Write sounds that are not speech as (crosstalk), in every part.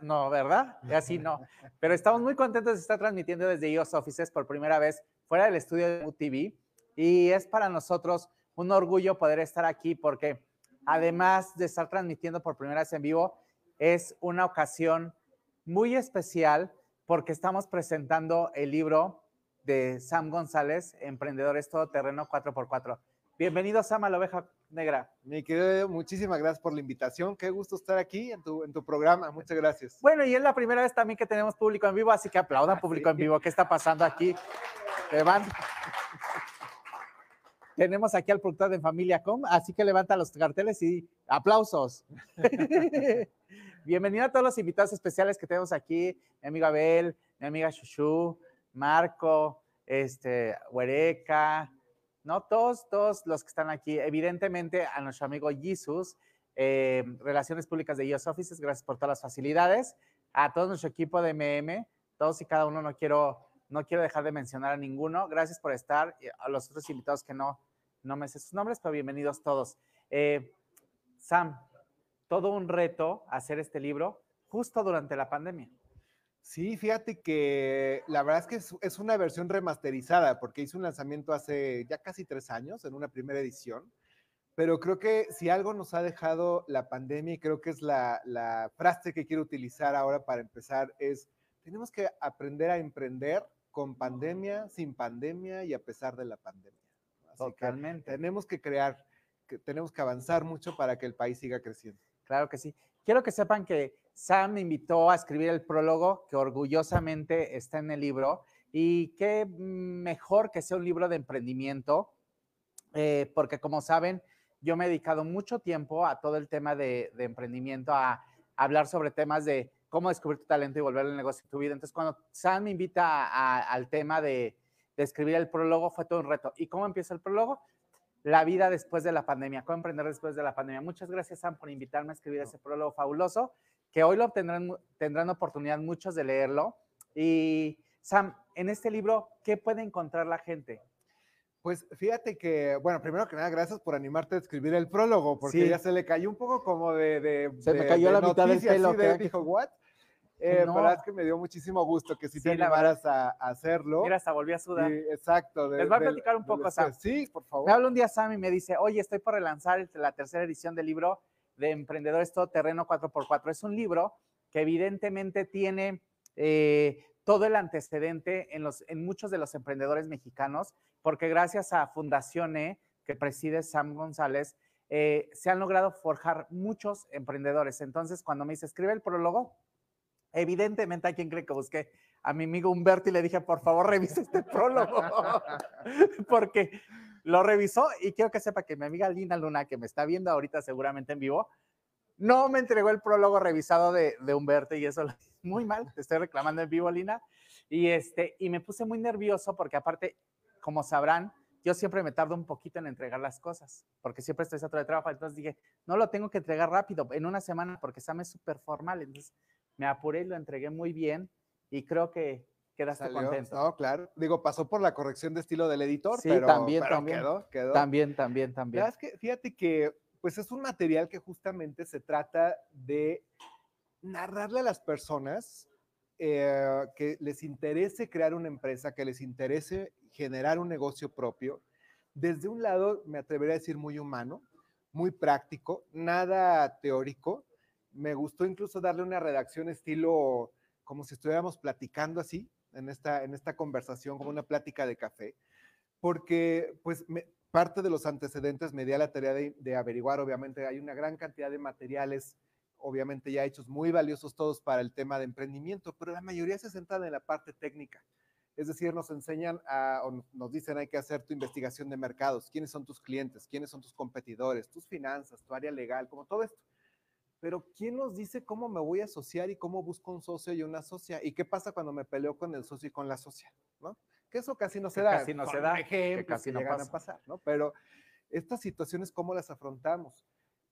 no, ¿verdad? Así no. Pero estamos muy contentos de estar transmitiendo desde iOS Offices por primera vez fuera del estudio de UTV y es para nosotros un orgullo poder estar aquí porque además de estar transmitiendo por primera vez en vivo, es una ocasión muy especial porque estamos presentando el libro de Sam González, Emprendedores Todoterreno 4x4. Bienvenido, Sam, a la oveja negra. Mi querido, muchísimas gracias por la invitación. Qué gusto estar aquí en tu, en tu programa. Muchas gracias. Bueno, y es la primera vez también que tenemos público en vivo, así que aplaudan público en vivo. ¿Qué está pasando aquí? Tenemos aquí al productor de Familia Com, así que levanta los carteles y aplausos. (laughs) Bienvenido a todos los invitados especiales que tenemos aquí, mi amiga Abel, mi amiga Shushu, Marco, este, Huereca, ¿no? Todos, todos los que están aquí. Evidentemente a nuestro amigo Jesus, eh, Relaciones Públicas de IOS Offices, gracias por todas las facilidades. A todo nuestro equipo de MM, todos y cada uno, no quiero, no quiero dejar de mencionar a ninguno. Gracias por estar. A los otros invitados que no, no me sé sus nombres, pero bienvenidos todos. Eh, Sam, todo un reto hacer este libro justo durante la pandemia. Sí, fíjate que la verdad es que es, una versión remasterizada porque hice un lanzamiento hace ya casi tres años en una primera edición, pero creo que si algo nos ha dejado la pandemia y creo que es la, la frase que quiero utilizar ahora para empezar es, tenemos que aprender a emprender con pandemia, sin pandemia y a pesar de la pandemia. Totalmente. tenemos que crear, que tenemos que avanzar mucho para que el país siga creciendo. Claro que sí. Quiero que sepan que Sam me invitó a escribir el prólogo que orgullosamente está en el libro y qué mejor que sea un libro de emprendimiento, eh, porque como saben, yo me he dedicado mucho tiempo a todo el tema de, emprendimiento, a, hablar sobre temas de cómo descubrir tu talento y volver al negocio de tu vida. Entonces, cuando Sam me invita al tema de, de escribir el prólogo, fue todo un reto. ¿Y cómo empieza el prólogo? la vida después de la pandemia, cómo emprender después de la pandemia. Muchas gracias, Sam, por invitarme a escribir ese prólogo fabuloso, que hoy lo tendrán, tendrán oportunidad muchos de leerlo. Y, Sam, en este libro, ¿qué puede encontrar la gente? Pues fíjate que, bueno, primero que nada, gracias por animarte a escribir el prólogo, porque ya se le cayó un poco como de... se me cayó la mitad del pelo. dijo, ¿what? Eh, no. verdad es que me dio muchísimo gusto que si te animaras a, hacerlo. Mira, hasta volví a sudar. exacto. Les voy a platicar un poco, Sam. Sí, por favor. Me habla un día Sam y me dice, oye, estoy por relanzar la tercera edición del libro de Emprendedores Terreno 4x4. Es un libro que evidentemente tiene eh, todo el antecedente en, los, en muchos de los emprendedores mexicanos, porque gracias a Fundación E, que preside Sam González, eh, se han logrado forjar muchos emprendedores. Entonces, cuando me dice, escribe el prólogo, Evidentemente, ¿a quién cree que busqué? A mi amigo Humberto y le dije, por favor, revise este prólogo. (laughs) (laughs) Porque lo revisó y quiero que sepa que mi amiga Lina Luna, que me está viendo ahorita seguramente en vivo, no me entregó el prólogo revisado de, de Humberto y eso muy mal. Estoy reclamando en vivo, Lina. Y, este, y me puse muy nervioso porque aparte, como sabrán, yo siempre me tardo un poquito en entregar las cosas, porque siempre estoy saturado de trabajo. Entonces dije, no lo tengo que entregar rápido, en una semana, porque Sam es súper formal. Entonces me apuré y lo entregué muy bien y creo que quedaste contento. No, claro. Digo, pasó por la corrección de estilo del editor, sí, pero, también, también, quedó, quedó. También, también, también. Es que, fíjate que, pues es un material que justamente se trata de narrarle a las personas eh, que les interese crear una empresa, que les interese generar un negocio propio, desde un lado, me atrevería a decir muy humano, muy práctico, nada teórico, me gustó incluso darle una redacción estilo como si estuviéramos platicando así en esta, en esta conversación, como una plática de café, porque pues parte de los antecedentes me di la tarea de, averiguar, obviamente hay una gran cantidad de materiales, obviamente ya hechos muy valiosos todos para el tema de emprendimiento, pero la mayoría se centran en la parte técnica. Es decir, nos enseñan o nos dicen hay que hacer tu investigación de mercados, quiénes son tus clientes, quiénes son tus competidores, tus finanzas, tu área legal, como todo esto pero ¿quién nos dice cómo me voy a asociar y cómo busco un socio y una socia? ¿Y qué pasa cuando me peleo con el socio y con la socia? ¿no? Que eso casi no se da. Casi no se da. que casi no pasa. a pasar, ¿no? Pero estas situaciones, ¿cómo las afrontamos?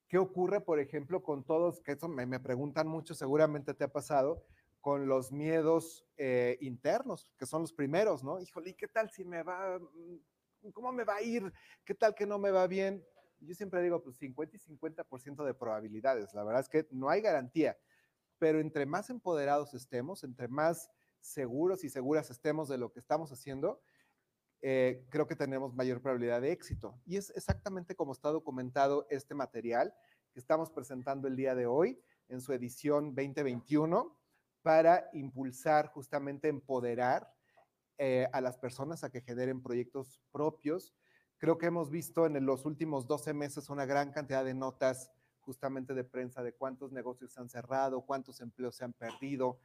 ¿Qué ocurre, por ejemplo, con todos, que eso me, preguntan mucho, seguramente te ha pasado, con los miedos eh, internos, que son los primeros, ¿no? Híjole, ¿y qué tal si me va, mm, cómo me va a ir? ¿Qué tal que no me va bien? Yo siempre digo, pues 50 y 50% de probabilidades. La verdad es que no hay garantía. pero entre más empoderados estemos, entre más seguros y seguras estemos de lo que estamos haciendo, eh, creo que tenemos mayor probabilidad de éxito. Y es exactamente como está documentado este material que estamos presentando el día de hoy en su edición 2021 para impulsar, justamente empoderar eh, a las personas a que generen proyectos propios. Creo que hemos visto en los últimos 12 meses una gran cantidad de notas justamente de prensa de cuántos negocios se han cerrado, cuántos empleos se han perdido.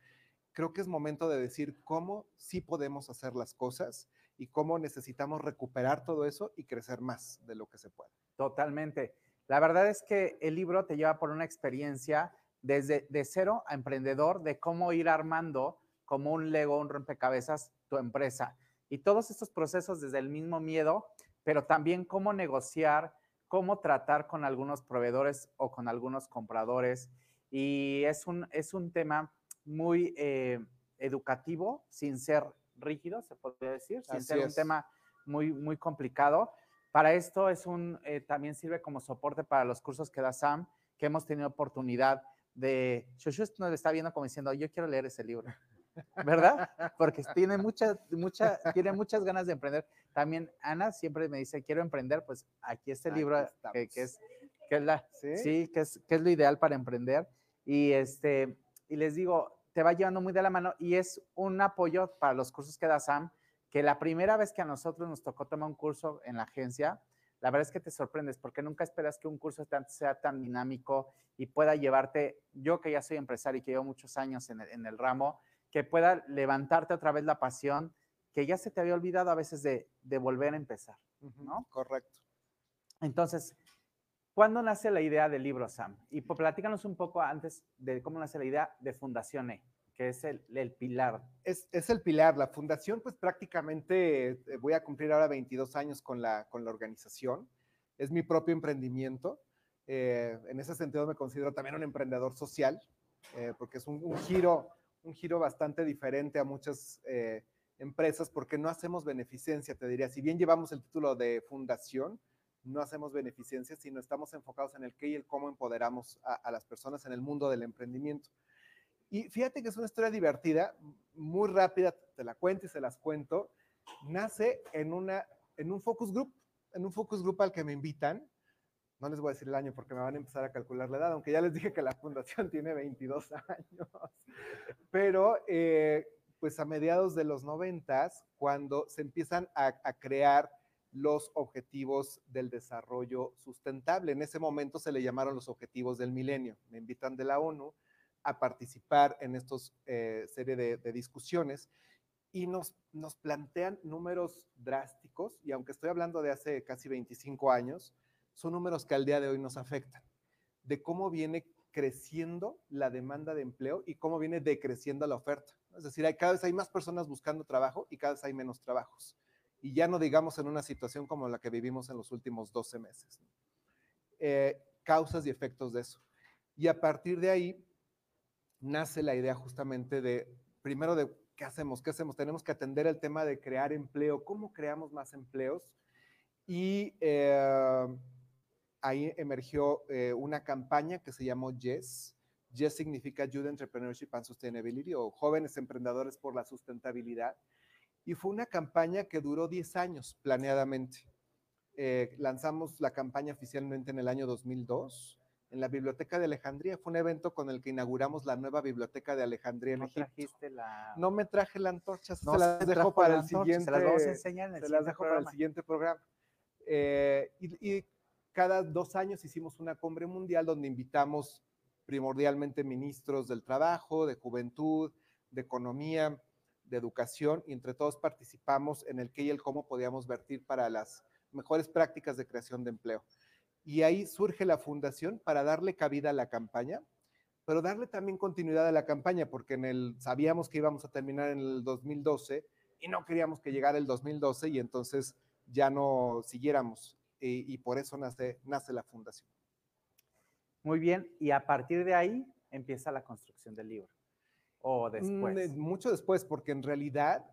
Creo que es momento de decir cómo sí podemos hacer las cosas y cómo necesitamos recuperar todo eso y crecer más de lo que se puede. Totalmente. La verdad es que el libro te lleva por una experiencia desde de cero a emprendedor de cómo ir armando como un Lego, un rompecabezas, tu empresa. Y todos estos procesos desde el mismo miedo, pero también cómo negociar, cómo tratar con algunos proveedores o con algunos compradores. Y es un, es un tema muy eh, educativo, sin ser rígido, se podría decir, sin ser un tema muy, muy complicado. Para esto es un, eh, también sirve como soporte para los cursos que da Sam, que hemos tenido oportunidad de, Shushu nos está viendo como diciendo, yo quiero leer ese libro, ¿verdad? (laughs) Porque tiene, mucha, mucha, tiene muchas ganas de emprender. También Ana siempre me dice, quiero emprender, pues aquí este libro que, es, que es la, ¿Sí? que es, que es lo ideal para emprender. Y, este, y les digo, te va llevando muy de la mano y es un apoyo para los cursos que da Sam, que la primera vez que a nosotros nos tocó tomar un curso en la agencia, la verdad es que te sorprendes porque nunca esperas que un curso sea tan dinámico y pueda llevarte, yo que ya soy empresario y que llevo muchos años en el, ramo, que pueda levantarte otra vez la pasión que ya se te había olvidado a veces de, volver a empezar, ¿no? Correcto. Entonces, ¿cuándo nace la idea del libro, Sam? Y platícanos un poco antes de cómo nace la idea de Fundación E que es el, pilar. Es, el pilar. La fundación, pues prácticamente eh, voy a cumplir ahora 22 años con la, con la organización. Es mi propio emprendimiento. Eh, en ese sentido me considero también un emprendedor social, eh, porque es un, giro, un giro bastante diferente a muchas empresas, porque no hacemos beneficencia, te diría. Si bien llevamos el título de fundación, no hacemos beneficencia, sino estamos enfocados en el qué y el cómo empoderamos a las personas en el mundo del emprendimiento. Y fíjate que es una historia divertida, muy rápida, te la cuento y se las cuento. Nace en, una, en un focus group, en un focus group al que me invitan. No les voy a decir el año porque me van a empezar a calcular la edad, aunque ya les dije que la fundación (laughs) tiene 22 años. Pero eh, pues a mediados de los 90, cuando se empiezan a, crear los objetivos del desarrollo sustentable. En ese momento se le llamaron los objetivos del milenio. Me invitan de la ONU a participar en estos eh, serie de, discusiones y nos plantean números drásticos, y aunque estoy hablando de hace casi 25 años, son números que al día de hoy nos afectan, de cómo viene creciendo la demanda de empleo y cómo viene decreciendo la oferta. Es decir, hay, cada vez hay más personas buscando trabajo y cada vez hay menos trabajos. Y ya no digamos en una situación como la que vivimos en los últimos 12 meses. Eh, causas y efectos de eso. Y a partir de ahí, nace la idea justamente de, primero de, ¿qué hacemos? ¿Qué hacemos? Tenemos que atender el tema de crear empleo. ¿Cómo creamos más empleos? Y eh, ahí emergió eh, una campaña que se llamó YES. YES significa Youth Entrepreneurship and Sustainability o Jóvenes Emprendedores por la Sustentabilidad. Y fue una campaña que duró 10 años planeadamente. Eh, lanzamos la campaña oficialmente en el año 2002 en la Biblioteca de Alejandría. Fue un evento con el que inauguramos la nueva Biblioteca de Alejandría en ¿No trajiste la... No me traje la antorcha, se las dejo para el siguiente... Se las vamos a enseñar en el Se las dejo para el siguiente programa. Eh, y, cada dos años hicimos una cumbre mundial donde invitamos primordialmente ministros del trabajo, de juventud, de economía, de educación, y entre todos participamos en el qué y el cómo podíamos vertir para las mejores prácticas de creación de empleo. Y ahí surge la fundación para darle cabida a la campaña, pero darle también continuidad a la campaña, porque sabíamos que íbamos a terminar en el 2012 y no queríamos que llegara el 2012 y entonces ya no siguiéramos. Y, por eso nace, nace la fundación. Muy bien, y a partir de ahí empieza la construcción del libro. ¿O mm, después? Mucho después, porque en realidad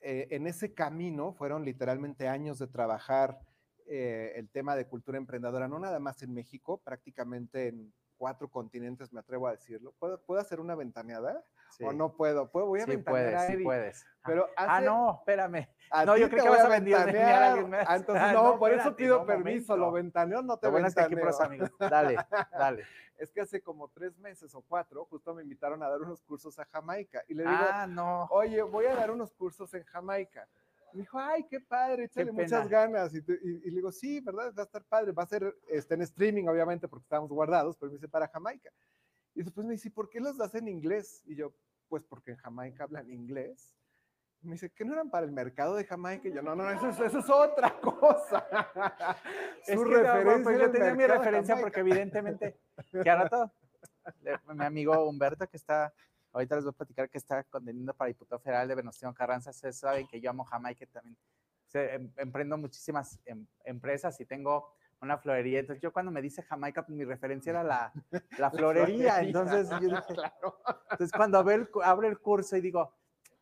eh, en ese camino fueron literalmente años de trabajar eh, el tema de cultura emprendedora, no nada más en México, prácticamente en cuatro continentes, me atrevo a decirlo. ¿Puedo, ¿puedo hacer una ventaneada? Sí. ¿O no puedo? ¿Puedo? Voy a Sí ventanear puedes, a sí puedes. Ah, Pero Ah, hace- no, espérame. No, yo creo que vas a venir a alguien más. Ah, Entonces, Ah, no, no, por eso espérate, pido no, permiso. momento. Lo ventaneo, no te Lo bueno es que aquí ventaneo. amigos. Dale, (laughs) dale. Es que hace como tres meses o cuatro, justo me invitaron a dar unos cursos a Jamaica. Y le digo, Ah, no. oye, voy a dar unos cursos en Jamaica. Me dijo, ay, qué padre, échale muchas pena. ganas. Y, te- y- y le digo, sí, ¿verdad? Va a estar padre. Va a ser este, en streaming, obviamente, porque estábamos guardados, pero me dice para Jamaica. Y después me dice, ¿por qué los das en inglés? Y yo, pues porque en Jamaica hablan inglés. Y me dice, ¿que no eran para el mercado de Jamaica? Y yo, no, no, eso es, eso es otra (laughs) cosa. Es Su que, no, referencia pues yo tenía mi referencia porque evidentemente, que al rato, mi amigo Humberto que está, ahorita les voy a platicar que está conteniendo para diputado federal de Venustiano Carranza, ustedes saben que yo amo Jamaica también, em- emprendo muchísimas em- empresas y tengo una florería, entonces yo cuando me dice Jamaica, pues mi referencia era la, (laughs) la florería, entonces yo (laughs) dije, claro. entonces cuando ve el abro el curso y digo,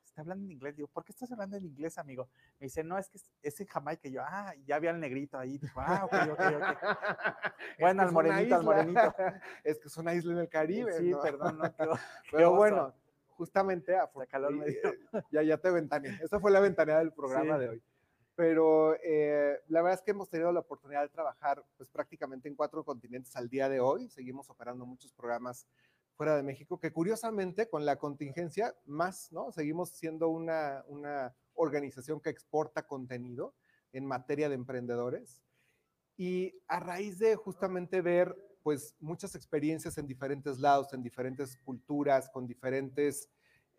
está hablando en inglés, digo, ¿por qué estás hablando en inglés, amigo? Me dice, no, es que es, es en Jamaica, y yo, ah, ya vi al negrito ahí, dijo, ah, ok, ok, ok. (laughs) Bueno, al morenito, al morenito. Es que es una isla en el Caribe. Sí, ¿no? perdón, no, qué Pero bueno, justamente Hasta calor me dio. ya, ya te ventaneé. Esa fue la ventaneada del programa Sí. de hoy. Pero eh, la verdad es que hemos tenido la oportunidad de trabajar pues, prácticamente en cuatro continentes al día de hoy. Seguimos operando muchos programas fuera de México, que curiosamente con la contingencia más, ¿no? Seguimos siendo una, una organización que exporta contenido en materia de emprendedores. Y a raíz de justamente ver pues muchas experiencias en diferentes lados, en diferentes culturas, con diferentes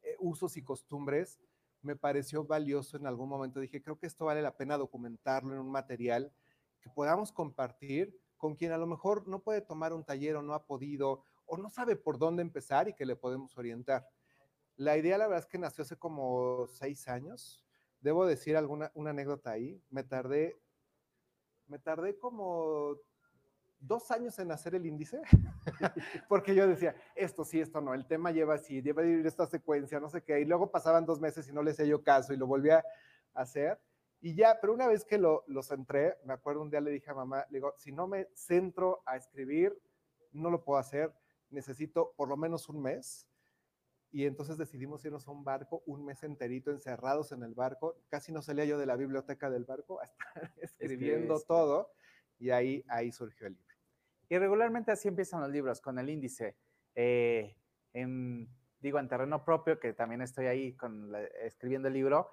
eh, usos y costumbres, me pareció valioso en algún momento. Dije, creo que esto vale la pena documentarlo en un material que podamos compartir con quien a lo mejor no puede tomar un taller o no ha podido o no sabe por dónde empezar y que le podemos orientar. La idea, la verdad es que nació hace como seis años. Debo decir alguna una anécdota ahí. Me tardé, me tardé como dos años en hacer el índice, (laughs) porque yo decía, esto sí, esto no, el tema lleva así, ir esta secuencia, no sé qué, y luego pasaban dos meses y no le hacía yo caso y lo volvía a hacer, y ya, pero una vez que lo, lo centré, me acuerdo un día le dije a mamá, le digo, si no me centro a escribir, no lo puedo hacer, necesito por lo menos un mes, y entonces decidimos irnos a un barco, un mes enterito encerrados en el barco, casi no salía yo de la biblioteca del barco (laughs) a estar escribiendo Escribes, todo, y ahí, ahí surgió el libro. Y regularmente así empiezan los libros, con el índice. eh, en, digo, en terreno propio, que también estoy ahí con escribiendo el libro,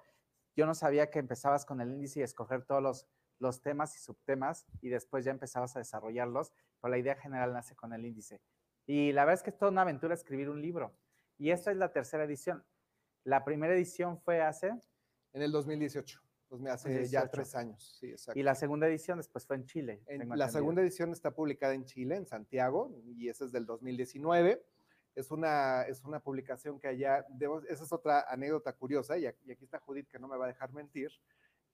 yo no sabía que empezabas con el índice y escoger todos los, los temas y subtemas y después ya empezabas a desarrollarlos, pero la idea general nace con el índice. Y la verdad es que es toda una aventura escribir un libro. Y esta es la tercera edición. La primera edición fue hace, En el 2018, pues me hace ya 18. tres años, sí, exacto. y la segunda edición después fue en Chile. En- la entendido. segunda edición está publicada en Chile, en Santiago, y esa es del 2019. Es una, es una publicación que allá, debo- esa es otra anécdota curiosa, y aquí, y aquí está Judith que no me va a dejar mentir,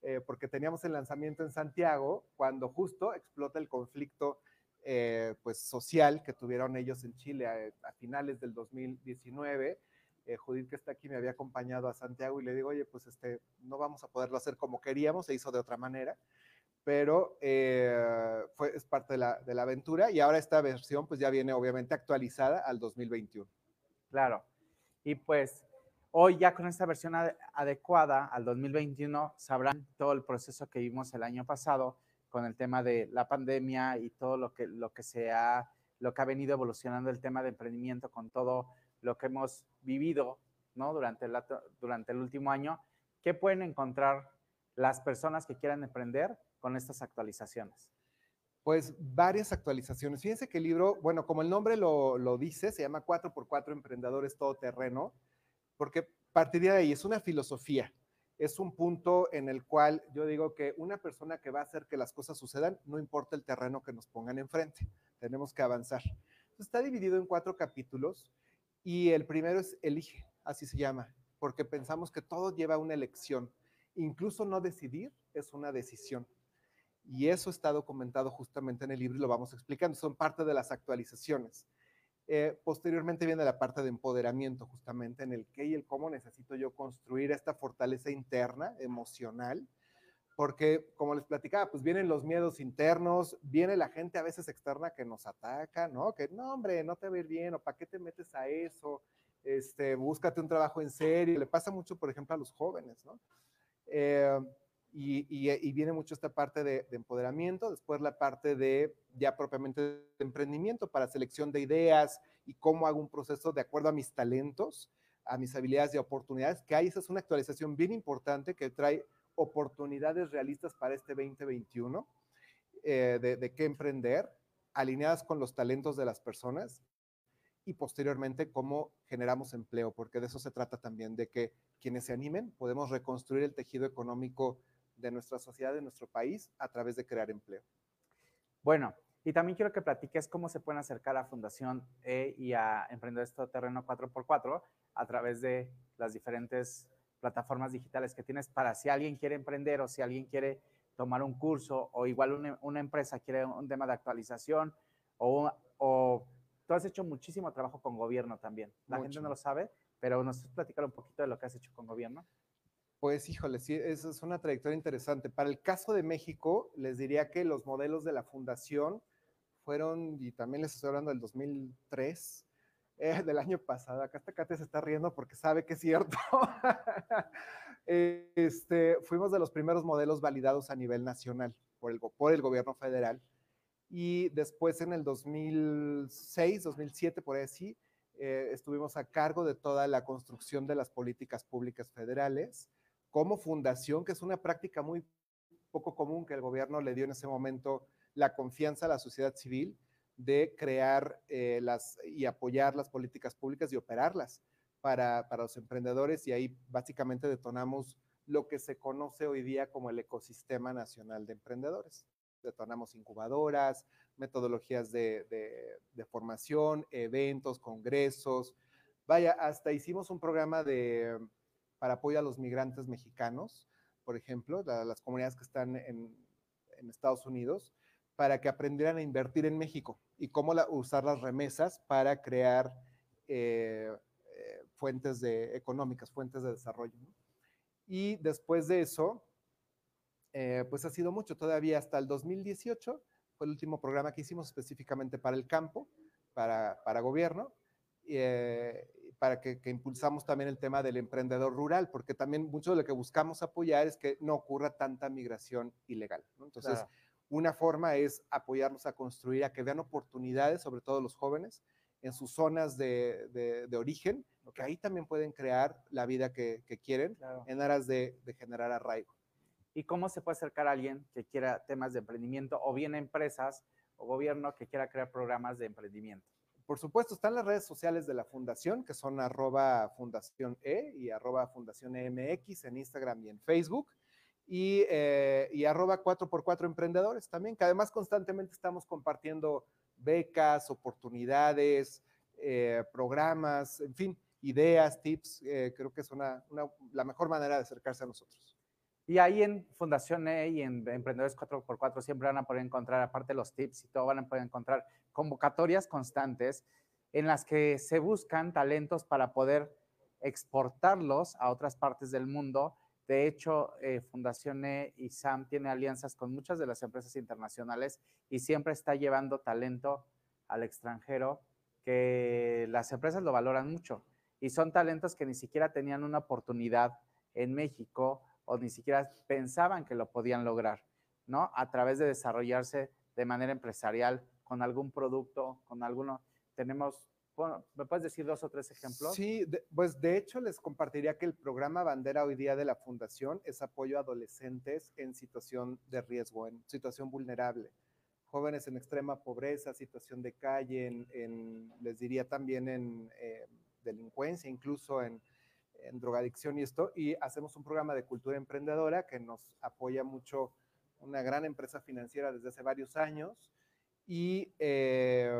eh, porque teníamos el lanzamiento en Santiago cuando justo explota el conflicto eh, pues, social que tuvieron ellos en Chile a, a finales del 2019. Eh, Judith, que está aquí, me había acompañado a Santiago y le digo, oye, pues este, no vamos a poderlo hacer como queríamos, se hizo de otra manera pero eh, fue, es parte de la, de la aventura y ahora esta versión pues ya viene obviamente actualizada al 2021. Claro. Y pues hoy ya con esta versión ade- adecuada al 2021 sabrán todo el proceso que vimos el año pasado con el tema de la pandemia y todo lo que, lo que se ha, lo que ha venido evolucionando el tema de emprendimiento con todo lo que hemos vivido, ¿no? Durante el, durante el último año. ¿Qué pueden encontrar las personas que quieran emprender con estas actualizaciones? Pues varias actualizaciones. Fíjense que el libro, bueno, como el nombre lo, lo dice, se llama 4x4 Emprendedores Todoterreno, porque partiría de ahí, es una filosofía, es un punto en el cual yo digo que una persona que va a hacer que las cosas sucedan, no importa el terreno que nos pongan enfrente, tenemos que avanzar. Está dividido en cuatro capítulos y el primero es Elige, así se llama, porque pensamos que todo lleva una elección. Incluso no decidir es una decisión. Y eso está documentado justamente en el libro y lo vamos explicando. Son parte de las actualizaciones. Eh, posteriormente viene la parte de empoderamiento, justamente en el qué y el cómo necesito yo construir esta fortaleza interna, emocional, porque como les platicaba, pues vienen los miedos internos, viene la gente a veces externa que nos ataca, ¿no? Que no, hombre, no te va a ir bien, o para qué te metes a eso, este, búscate un trabajo en serio, le pasa mucho, por ejemplo, a los jóvenes, ¿no? Eh, y, viene mucho esta parte de, empoderamiento, después la parte de ya propiamente de emprendimiento para selección de ideas y cómo hago un proceso de acuerdo a mis talentos, a mis habilidades y oportunidades, que hay, esa es una actualización bien importante que trae oportunidades realistas para este 2021 eh, de, de qué emprender, alineadas con los talentos de las personas y posteriormente cómo generamos empleo, porque de eso se trata también, de que quienes se animen podemos reconstruir el tejido económico de nuestra sociedad, de nuestro país, a través de crear empleo. Bueno, y también quiero que platiques cómo se pueden acercar a Fundación E y a Emprender esto terreno 4x4 a través de las diferentes plataformas digitales que tienes para si alguien quiere emprender o si alguien quiere tomar un curso o igual una, empresa quiere un tema de actualización o, o, tú has hecho muchísimo trabajo con gobierno también. La gente no lo sabe, pero nos platicar un poquito de lo que has hecho con gobierno. Pues híjole, sí, esa es una trayectoria interesante. Para el caso de México, les diría que los modelos de la fundación fueron, y también les estoy hablando del 2003, eh, del año pasado. Acá hasta Kate se está riendo porque sabe que es cierto. (laughs) este, fuimos de los primeros modelos validados a nivel nacional por el, por el gobierno federal. Y después en el 2006, 2007, por así, eh, estuvimos a cargo de toda la construcción de las políticas públicas federales como fundación, que es una práctica muy poco común que el gobierno le dio en ese momento la confianza a la sociedad civil de crear eh, las, y apoyar las políticas públicas y operarlas para, para los emprendedores y ahí básicamente detonamos lo que se conoce hoy día como el ecosistema nacional de emprendedores. Detonamos incubadoras, metodologías de, de, formación, eventos, congresos. Vaya, hasta hicimos un programa de para apoyo a los migrantes mexicanos, por ejemplo, las comunidades que están en, Estados Unidos, para que aprendieran a invertir en México y cómo usar las remesas para crear eh, eh, fuentes de, económicas, fuentes de desarrollo. Y después de eso, eh, pues ha sido mucho, todavía hasta el 2018 fue el último programa que hicimos específicamente para el campo, para, para gobierno, para que, impulsamos también el tema del emprendedor rural, porque también mucho de lo que buscamos apoyar es que no ocurra tanta migración ilegal. Entonces, una forma es apoyarlos a construir, a que vean oportunidades, sobre todo los jóvenes, en sus zonas de, origen, que ahí también pueden crear la vida que, quieren en aras de, de generar arraigo. ¿Y cómo se puede acercar a alguien que quiera temas de emprendimiento o bien empresas o gobierno que quiera crear programas de emprendimiento? Por supuesto, están las redes sociales de la fundación, que son arroba fundación E y arroba fundación EMX en Instagram y en Facebook. Y, eh, arroba 4x4 emprendedores también, que además constantemente estamos compartiendo becas, oportunidades, eh, programas, en fin, ideas, tips. Eh, creo que es una, la mejor manera de acercarse a nosotros. Y ahí en Fundación E y en Emprendedores 4x4 siempre van a poder encontrar, aparte los tips y todo, van a poder encontrar convocatorias constantes en las que se buscan talentos para poder exportarlos a otras partes del mundo. De hecho, eh, Fundación E y SAM tiene alianzas con muchas de las empresas internacionales y siempre está llevando talento al extranjero que las empresas lo valoran mucho. Y son talentos que ni siquiera tenían una oportunidad en México o ni siquiera pensaban que lo podían lograr, ¿no? A través de desarrollarse de manera empresarial con algún producto, con alguno. Tenemos, bueno, ¿me puedes decir dos o tres ejemplos? Sí, pues de hecho les compartiría que el programa bandera hoy día de la Fundación es apoyo a adolescentes en situación de riesgo, en situación vulnerable. Jóvenes en extrema pobreza, situación de calle, en, les diría también en eh, delincuencia, incluso en en drogadicción y esto, y hacemos un programa de cultura emprendedora que nos apoya mucho una gran empresa financiera desde hace varios años y, eh,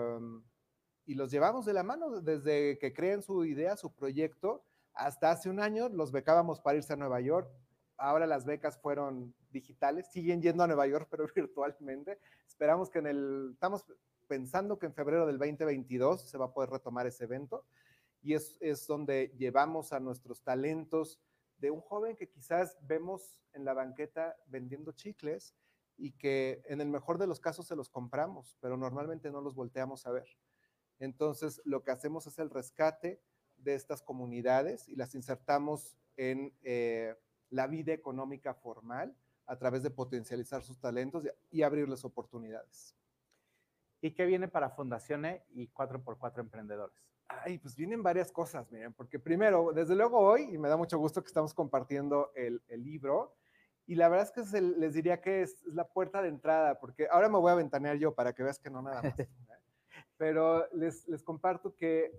y los llevamos de la mano desde que creen su idea, su proyecto, hasta hace un año los becábamos para irse a Nueva York. Ahora las becas fueron digitales, siguen yendo a Nueva York, (laughs) pero virtualmente. Esperamos que en el, estamos pensando que en febrero del 2022 se va a poder retomar ese evento y es, donde llevamos a nuestros talentos de un joven que quizás vemos en la banqueta vendiendo chicles y que en el mejor de los casos se los compramos, pero normalmente no los volteamos a ver. Entonces, lo que hacemos es el rescate de estas comunidades y las insertamos en eh, la vida económica formal a través de potencializar sus talentos y, abrirles oportunidades. ¿Y qué viene para Fundaciones y 4x4 Emprendedores? Ay, pues vienen varias cosas, miren, porque primero, desde luego hoy, y me da mucho gusto que estamos compartiendo el, libro, y la verdad es que les diría que es, la puerta de entrada, porque ahora me voy a ventanear yo para que veas que no nada más. (laughs) Pero les, les comparto que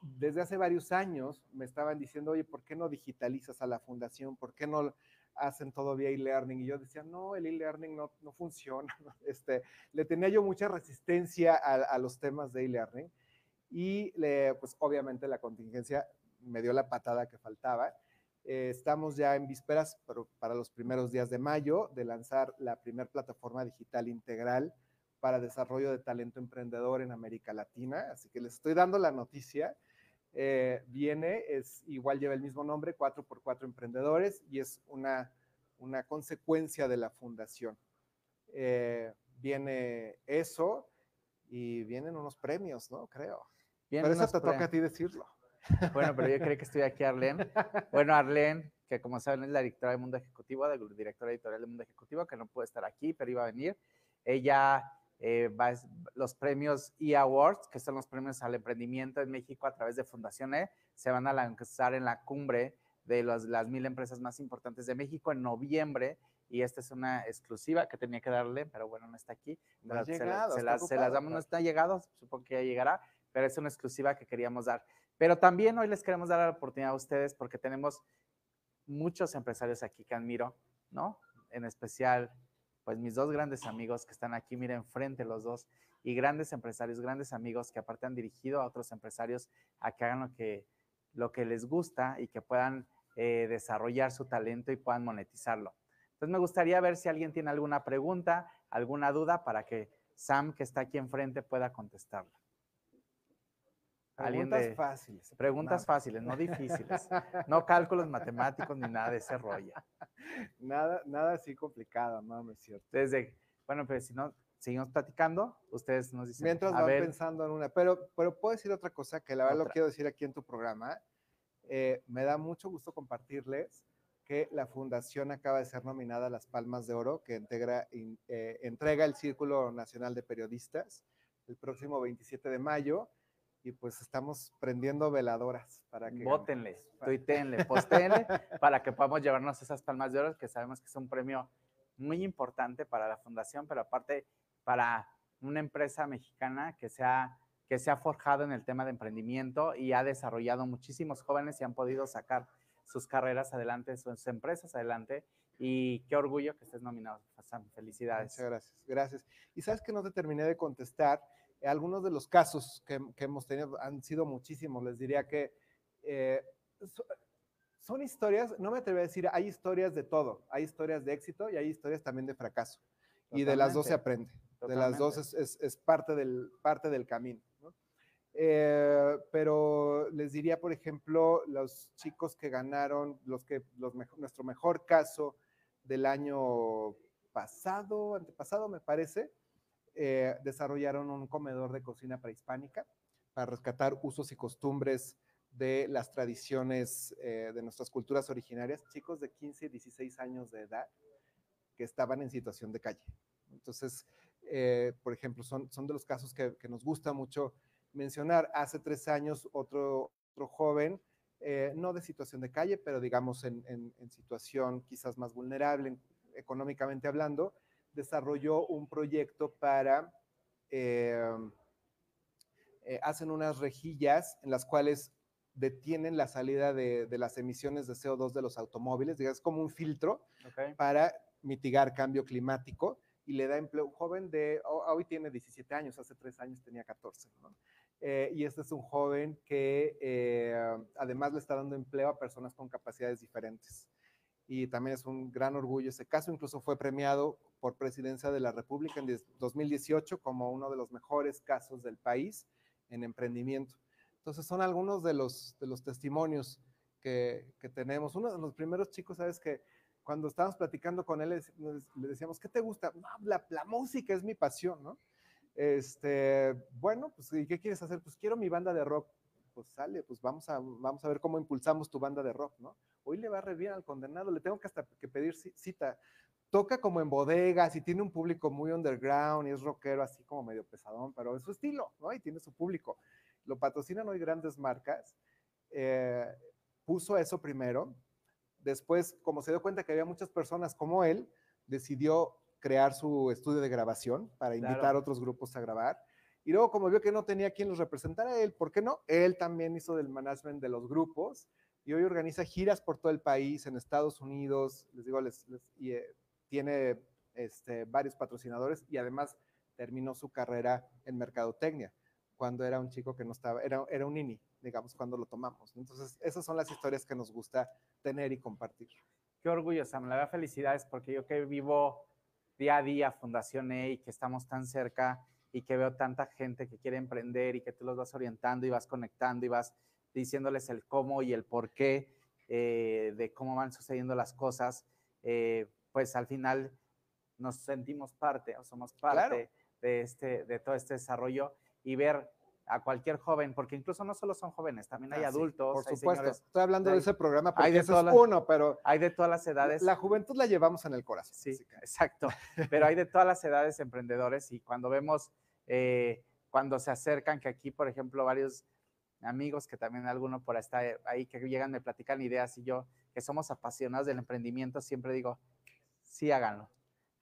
desde hace varios años me estaban diciendo, oye, ¿por qué no digitalizas a la fundación? ¿Por qué no hacen todo vía e-learning? Y yo decía, no, el e-learning no, no, funciona. (laughs) Este, le tenía yo mucha resistencia a, a los temas de e-learning y le, pues obviamente la contingencia me dio la patada que faltaba. Eh, estamos ya en vísperas para los primeros días de mayo de lanzar la primera plataforma digital integral para desarrollo de talento emprendedor en América Latina. Así que les estoy dando la noticia. Eh, viene, es igual lleva el mismo nombre, 4x4 Emprendedores, y es una, una consecuencia de la fundación. Eh, viene eso y vienen unos premios, ¿no? Creo. Pero eso te toca a ti decirlo. Bueno, pero yo creo que estoy aquí, Arlene. (laughs) Bueno, Arlene, que como saben es la directora del Mundo Ejecutivo, la directora editorial del Mundo Ejecutivo, que no puede estar aquí, pero iba a venir. Ella eh, va los premios E-Awards, que son los premios al emprendimiento en México a través de Fundación E, se van a lanzar en la cumbre de las mil empresas más importantes de México en noviembre y esta es una exclusiva que tenía que darle, pero bueno, no está aquí. No ha llegado, se, las, se las damos, no está llegado, supongo que ya llegará, pero es una exclusiva que queríamos dar. Pero también hoy les queremos dar la oportunidad a ustedes porque tenemos muchos empresarios aquí que admiro, ¿no? En especial, pues mis dos grandes amigos que están aquí, miren, frente los dos, y grandes empresarios, grandes amigos que aparte han dirigido a otros empresarios a que hagan lo que, lo que les gusta y que puedan eh, desarrollar su talento y puedan monetizarlo. Entonces me gustaría ver si alguien tiene alguna pregunta, alguna duda para que Sam, que está aquí enfrente, pueda contestarla. Preguntas fáciles. Preguntas fáciles, no difíciles. No cálculos matemáticos ni nada de ese rollo. Nada, nada así complicado, no, no es cierto. Desde, bueno, pero si no, seguimos platicando, ustedes nos dicen. Mientras van pensando en una, pero, pero puedo decir otra cosa que la verdad lo quiero decir aquí en tu programa. Eh, me da mucho gusto compartirles que la fundación acaba de ser nominada a las Palmas de Oro, que integra, eh, entrega el Círculo Nacional de Periodistas el próximo 27 de mayo y pues estamos prendiendo veladoras para que... Vótenle, tuítenle, postéenle (laughs) para que podamos llevarnos esas palmas de oro, que sabemos que es un premio muy importante para la fundación, pero aparte para una empresa mexicana que se ha, que se ha forjado en el tema de emprendimiento y ha desarrollado muchísimos jóvenes y han podido sacar sus carreras adelante, sus empresas adelante. Y qué orgullo que estés nominado, Felicidades. Muchas gracias, gracias. Y sabes que no te terminé de contestar algunos de los casos que, hemos tenido han sido muchísimos. Les diría que eh, son historias, no me atrevo a decir, hay historias de todo. Hay historias de éxito y hay historias también de fracaso. Y de las dos se aprende. De las dos es, parte, del, parte del camino. Eh, pero les diría, por ejemplo, los chicos que ganaron, los que, los nuestro mejor caso del año pasado, antepasado, me parece, eh, desarrollaron un comedor de cocina prehispánica para rescatar usos y costumbres de las tradiciones eh, de nuestras culturas originarias, chicos de 15 y 16 años de edad que estaban en situación de calle. Entonces, eh, por ejemplo, son, son de los casos que, nos gusta mucho mencionar. Hace tres años, otro, otro joven, no de situación de calle, pero digamos en, en situación quizás más vulnerable económicamente hablando, desarrolló un proyecto para, eh, eh, hacen unas rejillas en las cuales detienen la salida de, las emisiones de CO2 de los automóviles, digamos, como un filtro para mitigar cambio climático y le da empleo. Un joven de, hoy tiene 17 años, hace tres años tenía 14, eh, y este es un joven que además le está dando empleo a personas con capacidades diferentes y también es un gran orgullo ese caso. Incluso fue premiado por Presidencia de la República en 2018 como uno de los mejores casos del país en emprendimiento. Entonces son algunos de los, de los testimonios que, que tenemos. Uno de los primeros chicos, ¿sabes? Que cuando estábamos platicando con él, le decíamos, ¿qué te gusta? la, la, música es mi pasión, ¿no? Este, bueno, pues, ¿y qué quieres hacer? Pues quiero mi banda de rock. Pues sale, pues vamos a, vamos a ver cómo impulsamos tu banda de rock, ¿no? Hoy le va re bien al condenado, le tengo que hasta que pedir cita. Toca como en bodegas y tiene un público muy underground y es rockero así como medio pesadón, pero es su estilo, ¿no? Y tiene su público. Lo patrocinan hoy grandes marcas. Eh, puso eso primero. Después, como se dio cuenta que había muchas personas como él, decidió crear su estudio de grabación para invitar a otros grupos a grabar. Y luego, como vio que no tenía quien los representara a él, ¿por qué no? Él también hizo del management de los grupos y hoy organiza giras por todo el país, en Estados Unidos, les digo, les, y, eh, tiene este, varios patrocinadores y además terminó su carrera en mercadotecnia cuando era un chico que no estaba, era, era un nini, digamos, cuando lo tomamos. Entonces, esas son las historias que nos gusta tener y compartir. Qué orgullo, Sam. Le da felicidades porque yo que vivo día a día Fundación E y que estamos tan cerca y que veo tanta gente que quiere emprender y que tú los vas orientando y vas conectando y vas diciéndoles el cómo y el por qué eh, de cómo van sucediendo las cosas, eh, pues al final nos sentimos parte o somos parte de, este, de todo este desarrollo y ver a cualquier joven, porque incluso no solo son jóvenes, también hay ah, adultos. por supuesto, estoy hablando de ese programa porque hay de es uno, pero... Hay de todas las edades. La juventud la llevamos en el corazón. Sí, exacto, (laughs) pero hay de todas las edades emprendedores y cuando vemos, eh, cuando se acercan, que aquí, por ejemplo, varios amigos que también alguno por está ahí que llegan, me platican ideas y yo, que somos apasionados del emprendimiento, siempre digo, sí, háganlo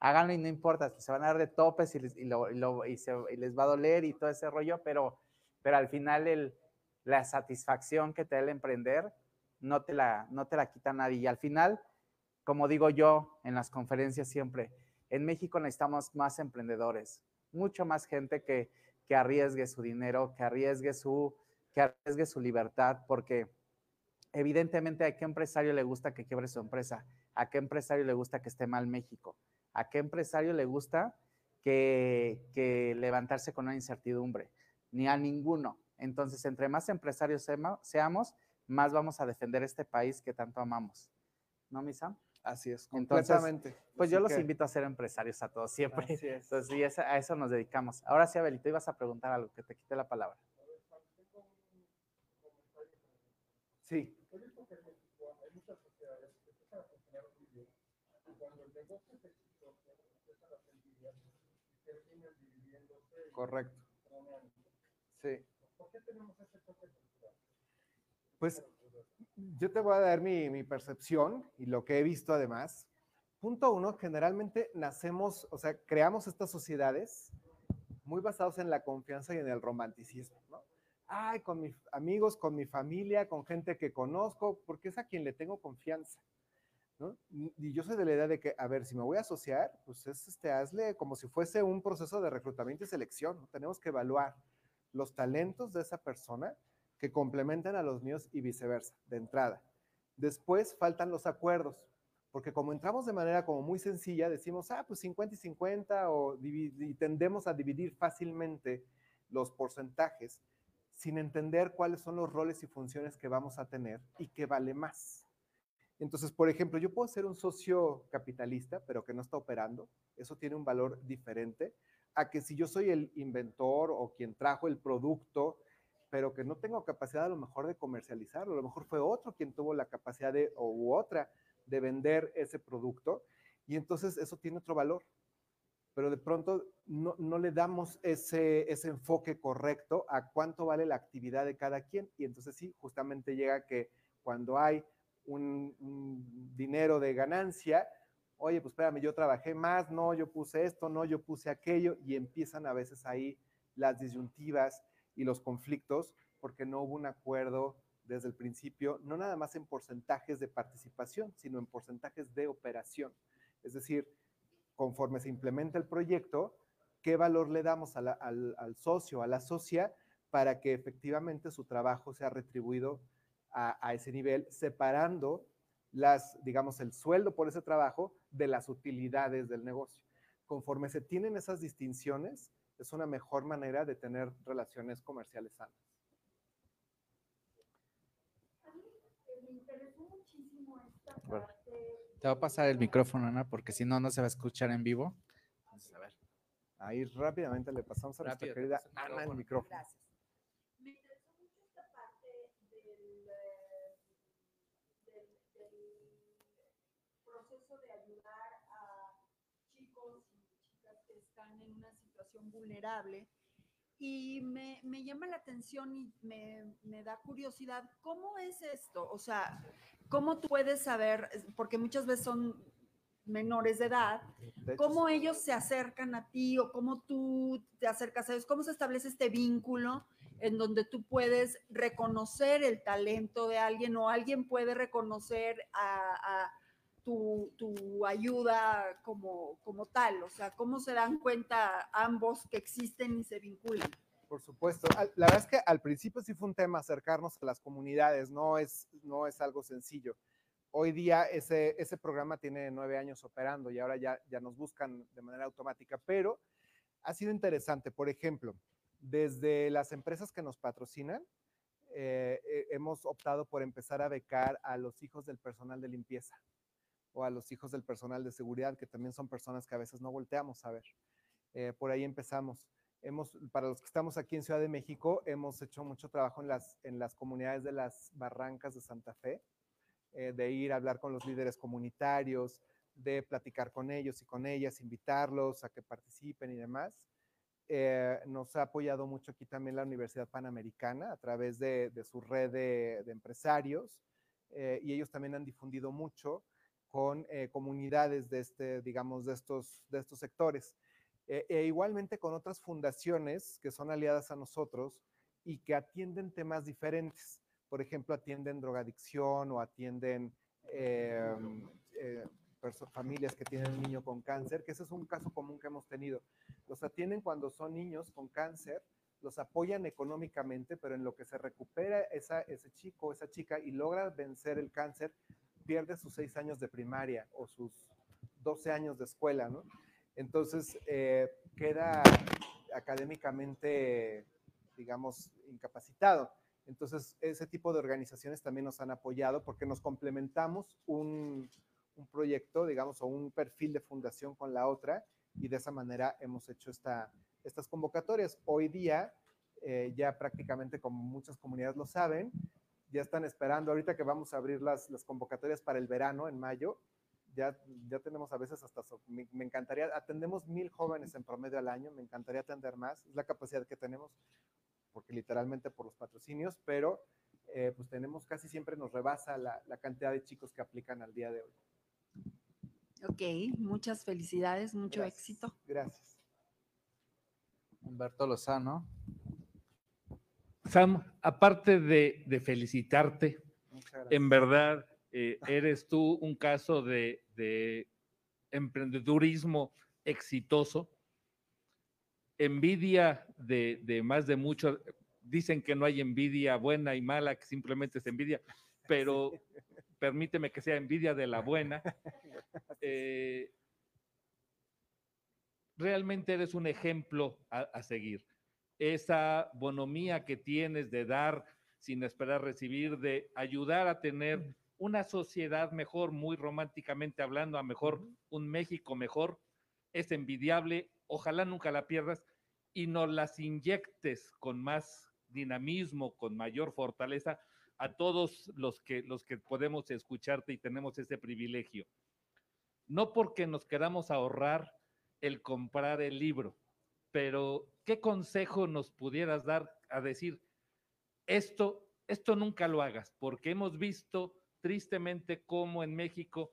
háganlo y no importa, se van a dar de topes y les, va a doler y todo ese rollo, pero, pero al final la satisfacción que te da el emprender no te, la, no te la quita nadie. Y al final, como digo yo en las conferencias siempre, en México necesitamos más emprendedores, mucho más gente que, que arriesgue su dinero, que arriesgue su, que arriesgue su libertad, porque evidentemente a qué empresario le gusta que quiebre su empresa, a qué empresario le gusta que esté mal México. ¿A qué empresario le gusta que, levantarse con una incertidumbre? Ni a ninguno. Entonces, entre más empresarios seamos, más vamos a defender este país que tanto amamos. ¿No, Misa? Así es, completamente. pues yo los invito a ser empresarios a todos, siempre. Entonces, y a eso nos dedicamos. Ahora sí, Abelito, ibas a preguntar algo, que te quite la palabra. Sí. Correcto. Sí. Pues yo te voy a dar mi, percepción y lo que he visto además. Punto uno, generalmente nacemos, o sea, creamos estas sociedades muy basados en la confianza y en el romanticismo, ¿no? Ay, con mis amigos, con mi familia, con gente que conozco, porque es a quien le tengo confianza. Y yo soy de la idea de que, a ver, si me voy a asociar, pues es, este, hazle como si fuese un proceso de reclutamiento y selección. Tenemos que evaluar los talentos de esa persona que complementan a los míos y viceversa, de entrada. Después faltan los acuerdos, porque como entramos de manera como muy sencilla, decimos, ah, pues 50 y 50, o y tendemos a dividir fácilmente los porcentajes sin entender cuáles son los roles y funciones que vamos a tener y qué vale más. Entonces, por ejemplo, yo puedo ser un socio capitalista, pero que no está operando. Eso tiene un valor diferente a que si yo soy el inventor o quien trajo el producto, pero que no tengo capacidad a lo mejor de comercializarlo. A lo mejor fue otro quien tuvo la capacidad de, o u otra, de vender ese producto. Y entonces eso tiene otro valor. Pero de pronto no, no le damos ese, ese enfoque correcto a cuánto vale la actividad de cada quien. Y entonces sí, justamente llega que cuando hay un, dinero de ganancia, oye, pues espérame, yo trabajé más, no, yo puse esto, no, yo puse aquello, y empiezan a veces ahí las disyuntivas y los conflictos porque no hubo un acuerdo desde el principio, no nada más en porcentajes de participación, sino en porcentajes de operación. Es decir, conforme se implementa el proyecto, qué valor le damos al, socio, a la socia, para que efectivamente su trabajo sea retribuido a, ese nivel, separando las, digamos, el sueldo por ese trabajo de las utilidades del negocio. Conforme se tienen esas distinciones, es una mejor manera de tener relaciones comerciales sanas. A mí me Te va a pasar el micrófono, Ana, porque si no, no se va a escuchar en vivo. Entonces, a ver. Ahí rápidamente le pasamos a nuestra querida Ana el micrófono. micrófono. Gracias. Me interesó mucho esta parte del, eh, del, del proceso de ayudar a chicos y chicas que están en vulnerable. Y me, me llama la atención y me, me da curiosidad, ¿cómo es esto? O sea, ¿cómo tú puedes saber? Porque muchas veces son menores de edad, De hecho, cómo ellos se acercan a ti o cómo tú te acercas a ellos, cómo se establece este vínculo en donde tú puedes reconocer el talento de alguien o alguien puede reconocer a, a tu, tu ayuda como, como tal, o sea, cómo se dan cuenta ambos que existen y se vinculan. Por supuesto. La verdad es que al principio sí fue un tema acercarnos a las comunidades, no es, no es algo sencillo. Hoy día ese, ese programa tiene nueve años operando y ahora ya, ya nos buscan de manera automática, pero ha sido interesante. Por ejemplo, desde las empresas que nos patrocinan, eh, eh, hemos optado por empezar a becar a los hijos del personal de limpieza o a los hijos del personal de seguridad, que también son personas que a veces no volteamos a ver. Eh, por ahí empezamos hemos, para los que estamos aquí en Ciudad de México, hemos hecho mucho trabajo en las, en las comunidades de las barrancas de Santa Fe, eh, de ir a hablar con los líderes comunitarios, de platicar con ellos y con ellas, invitarlos a que participen y demás. Eh, nos ha apoyado mucho aquí también la Universidad Panamericana a través de, de su red de, empresarios y ellos también han difundido mucho con eh, comunidades de este, digamos, de estos, de estos sectores. Eh, e igualmente con otras fundaciones que son aliadas a nosotros y que atienden temas diferentes. Por ejemplo, atienden drogadicción o atienden eh, eh, familias que tienen un niño con cáncer, que ese es un caso común que hemos tenido. Los atienden cuando son niños con cáncer, los apoyan económicamente, pero en lo que se recupera esa, ese chico esa chica y logra vencer el cáncer, pierde sus seis años de primaria o sus 12 años de escuela, ¿no? Entonces, eh, queda académicamente, digamos, incapacitado. Entonces, ese tipo de organizaciones también nos han apoyado porque nos complementamos un, proyecto, digamos, o un perfil de fundación con la otra y de esa manera hemos hecho esta, estas convocatorias. Hoy día, eh, ya prácticamente como muchas comunidades lo saben, ya están esperando, ahorita que vamos a abrir las, las convocatorias para el verano en mayo, ya, ya tenemos a veces hasta, me, me encantaría, atendemos mil jóvenes en promedio al año, me encantaría atender más, es la capacidad que tenemos, porque literalmente por los patrocinios, pero eh, pues tenemos casi siempre nos rebasa la, la cantidad de chicos que aplican al día de hoy. Ok, muchas felicidades, mucho Gracias, éxito. Gracias. Humberto Lozano. Sam, aparte de, de felicitarte, en verdad eh, eres tú un caso de, de emprendedurismo exitoso. Envidia de, de más de muchos. Dicen que no hay envidia buena y mala, que simplemente es envidia, pero (laughs) permíteme que sea envidia de la buena. (laughs) Eh, realmente eres un ejemplo a, a seguir. Esa bonomía que tienes de dar sin esperar recibir, de ayudar a tener una sociedad mejor, muy románticamente hablando, a mejor un México mejor, es envidiable. Ojalá nunca la pierdas y nos las inyectes con más dinamismo, con mayor fortaleza a todos los que, los que podemos escucharte y tenemos ese privilegio. No porque nos queramos ahorrar el comprar el libro, pero ¿qué consejo nos pudieras dar a decir, esto, esto nunca lo hagas? Porque hemos visto tristemente cómo en México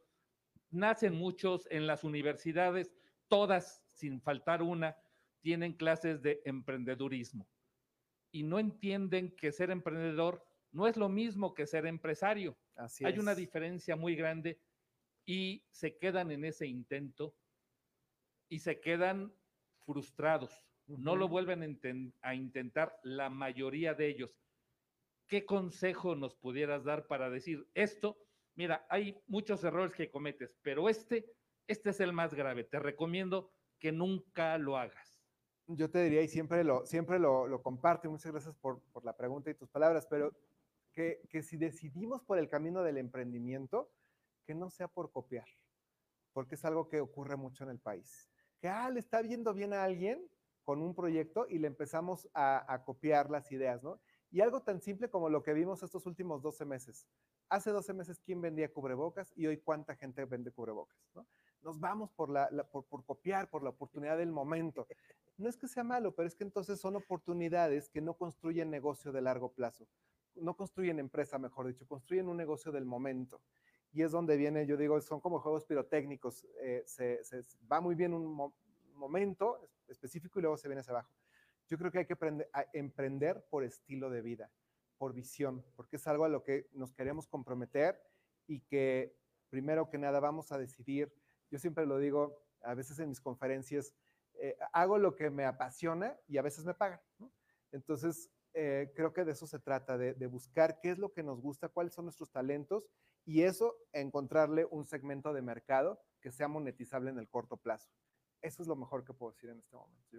nacen muchos en las universidades, todas sin faltar una, tienen clases de emprendedurismo y no entienden que ser emprendedor no es lo mismo que ser empresario. Así Hay una es. diferencia muy grande y se quedan en ese intento y se quedan frustrados. No lo vuelven a, inten- a intentar la mayoría de ellos. ¿Qué consejo nos pudieras dar para decir esto? Mira, hay muchos errores que cometes, pero este, este es el más grave. Te recomiendo que nunca lo hagas. Yo te diría, y siempre lo, siempre lo, lo comparto, muchas gracias por, por la pregunta y tus palabras, pero que, que si decidimos por el camino del emprendimiento, que no sea por copiar, porque es algo que ocurre mucho en el país. Que, ah, le está viendo bien a alguien con un proyecto y le empezamos a, a copiar las ideas, ¿no? Y algo tan simple como lo que vimos estos últimos 12 meses. Hace 12 meses, ¿quién vendía cubrebocas? Y hoy, ¿cuánta gente vende cubrebocas? ¿no? Nos vamos por, la, la- por, por copiar, por la oportunidad del momento. (laughs) No es que sea malo, pero es que entonces son oportunidades que no construyen negocio de largo plazo. No construyen empresa, mejor dicho, construyen un negocio del momento. Y es donde viene, yo digo, son como juegos pirotécnicos. eh, se, se- va muy bien un momento específico y luego se viene hacia abajo. Yo creo que hay que aprender a emprender por estilo de vida, por visión, porque es algo a lo que nos queremos comprometer y que primero que nada vamos a decidir, yo siempre lo digo a veces en mis conferencias, eh, hago lo que me apasiona y a veces me pagan. ¿no? Entonces, eh, creo que de eso se trata, de, de buscar qué es lo que nos gusta, cuáles son nuestros talentos y eso encontrarle un segmento de mercado que sea monetizable en el corto plazo. Eso es lo mejor que puedo decir en este momento.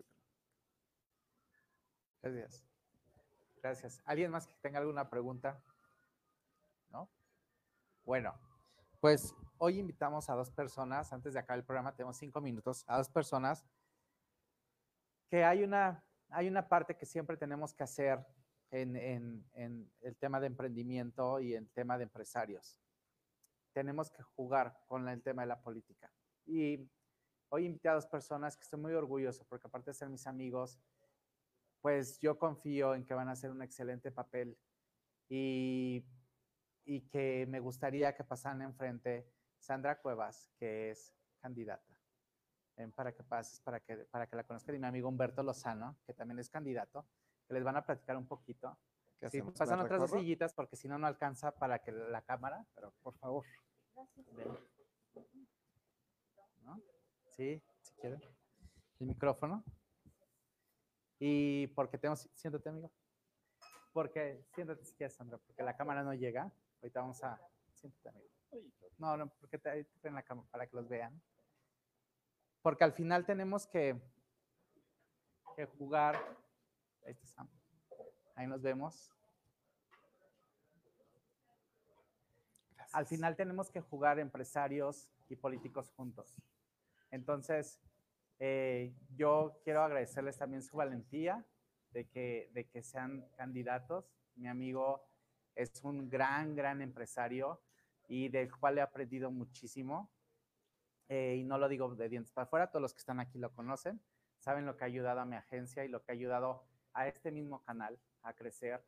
Gracias. Gracias. ¿Alguien más que tenga alguna pregunta? ¿No? Bueno, pues hoy invitamos a dos personas, antes de acabar el programa, tenemos cinco minutos, a dos personas que hay una, hay una parte que siempre tenemos que hacer en, en- en el tema de emprendimiento y el tema de empresarios. Tenemos que jugar con el tema de la política. Y hoy invité a dos personas que estoy muy orgulloso porque aparte de ser mis amigos, pues yo confío en que van a hacer un excelente papel y, y que me gustaría que pasaran enfrente Sandra Cuevas, que es candidata. Ven para que pases, para que, para que la conozcan, y mi amigo Humberto Lozano, que también es candidato, que les van a platicar un poquito. ¿Qué Sí, pasan otras dos sillitas porque si no, no alcanza para que la cámara, pero Por favor. ven. Sí, si quieren. El micrófono. Y porque tenemos, siéntate amigo. Porque, siéntate si quieres, Sandra, porque la cámara no llega. Ahorita vamos a, siéntate amigo. No, no, porque te, te la cámara para que los vean. Porque al final tenemos que, que jugar. Ahí está. Ahí nos vemos. Al final tenemos que jugar empresarios y políticos juntos. Entonces, eh, yo quiero agradecerles también su valentía de que, de que sean candidatos. Mi amigo es un gran, gran empresario y del cual he aprendido muchísimo. Eh, y no lo digo de dientes para afuera, todos los que están aquí lo conocen, saben lo que ha ayudado a mi agencia y lo que ha ayudado a este mismo canal a crecer.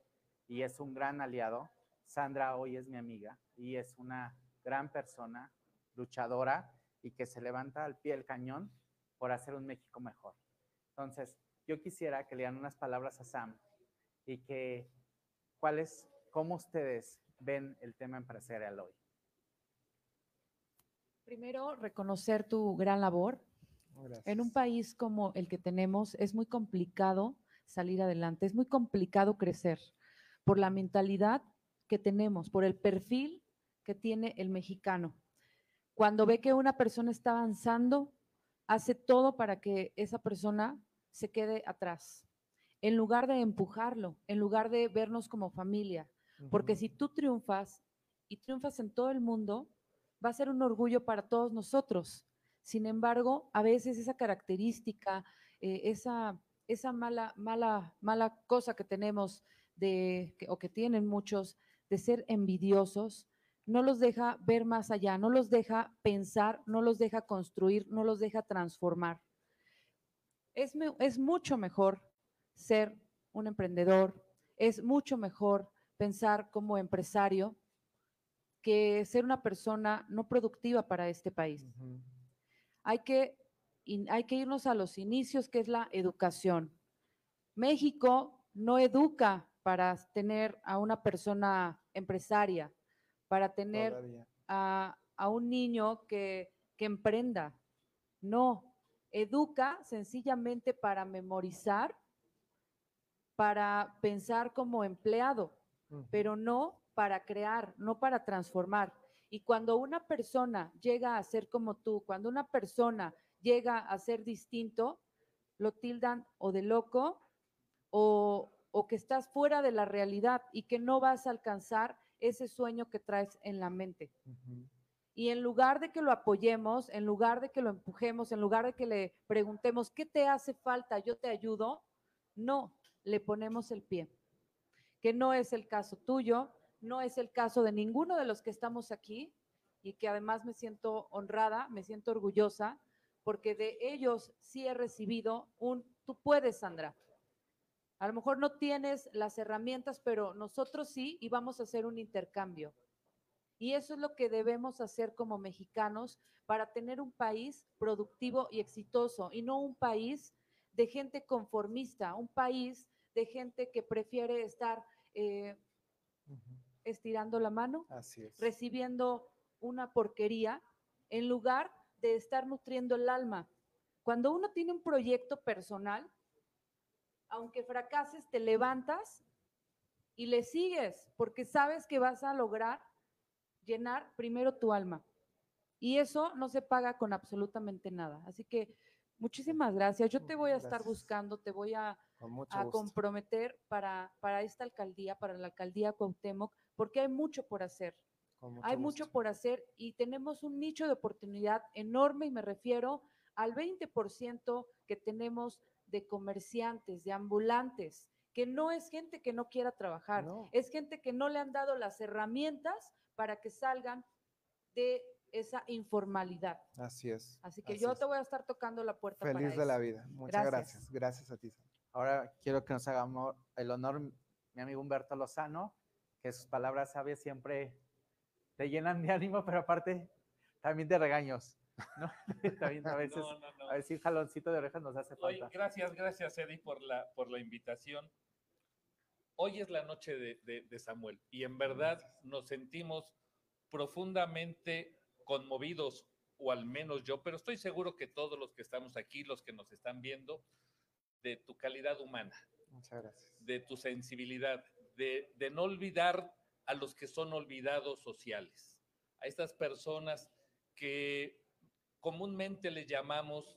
Y es un gran aliado. Sandra hoy es mi amiga y es una gran persona, luchadora y que se levanta al pie del cañón por hacer un México mejor. Entonces, yo quisiera que le dieran unas palabras a Sam y que, ¿cuáles, cómo ustedes ven el tema empresarial hoy? Primero, reconocer tu gran labor. En un país como el que tenemos es muy complicado salir adelante, es muy complicado crecer por la mentalidad que tenemos, por el perfil que tiene el mexicano. Cuando ve que una persona está avanzando, hace todo para que esa persona se quede atrás, en lugar de empujarlo, en lugar de vernos como familia. Porque si tú triunfas y triunfas en todo el mundo, va a ser un orgullo para todos nosotros. Sin embargo, a veces esa característica, eh, esa, esa mala, mala, mala cosa que tenemos de, que- o que tienen muchos de ser envidiosos, no los deja ver más allá, no los deja pensar, no los deja construir, no los deja transformar. Es, mucho mejor ser un emprendedor, es mucho mejor pensar como empresario que ser una persona no productiva para este país. Hay que, hay que irnos a los inicios, que es la educación. México no educa para tener a una persona empresaria, para tener a, a un niño que, que emprenda. No, educa sencillamente para memorizar, para pensar como empleado, pero no para crear, no para transformar. Y cuando una persona llega a ser como tú, cuando una persona llega a ser distinto, lo tildan o de loco o, o que estás fuera de la realidad y que no vas a alcanzar ese sueño que traes en la mente. Y en lugar de que lo apoyemos, en lugar de que lo empujemos, en lugar de que le preguntemos, ¿qué te hace falta? Yo te ayudo. No, le ponemos el pie. Que no es el caso tuyo, no es el caso de ninguno de los que estamos aquí y que además me siento honrada, me siento orgullosa, porque de ellos sí he recibido un, tú puedes, Sandra. A lo mejor no tienes las herramientas, pero nosotros sí y vamos a hacer un intercambio. Y eso es lo que debemos hacer como mexicanos para tener un país productivo y exitoso y no un país de gente conformista, un país de gente que prefiere estar eh, estirando la mano, Así es. recibiendo una porquería, en lugar de estar nutriendo el alma. Cuando uno tiene un proyecto personal, aunque fracases, te levantas y le sigues, porque sabes que vas a lograr llenar primero tu alma. Y eso no se paga con absolutamente nada. Así que muchísimas gracias. Yo te voy a estar buscando, te voy a, comprometer para, para esta alcaldía, para la alcaldía Cuauhtémoc, porque hay mucho por hacer. mucho Hay mucho por hacer y tenemos un nicho de oportunidad enorme y me refiero al 20% que tenemos de comerciantes, de ambulantes, que no es gente que no quiera trabajar, No. es gente que no le han dado las herramientas para que salgan de esa informalidad. Así es. Así que así yo es. te voy a estar tocando la puerta para Feliz de la vida. Muchas Gracias. gracias. Gracias a ti. Sandra. Ahora quiero que nos hagamos el honor, mi amigo Humberto Lozano, que sus palabras sabias siempre te llenan de ánimo, pero aparte también de regaños. ¿No? (laughs) también a veces, No, no, no. a veces jaloncito de orejas nos hace Oye, falta. gracias, gracias, Eddie, por la, por la invitación. Hoy es la noche de, de- de Samuel y en verdad nos sentimos profundamente conmovidos, o al menos yo, pero estoy seguro que todos los que estamos aquí, los que nos están viendo, de tu calidad humana, Muchas gracias. de tu sensibilidad, de, de no olvidar a los que son olvidados sociales, a estas personas que comúnmente les llamamos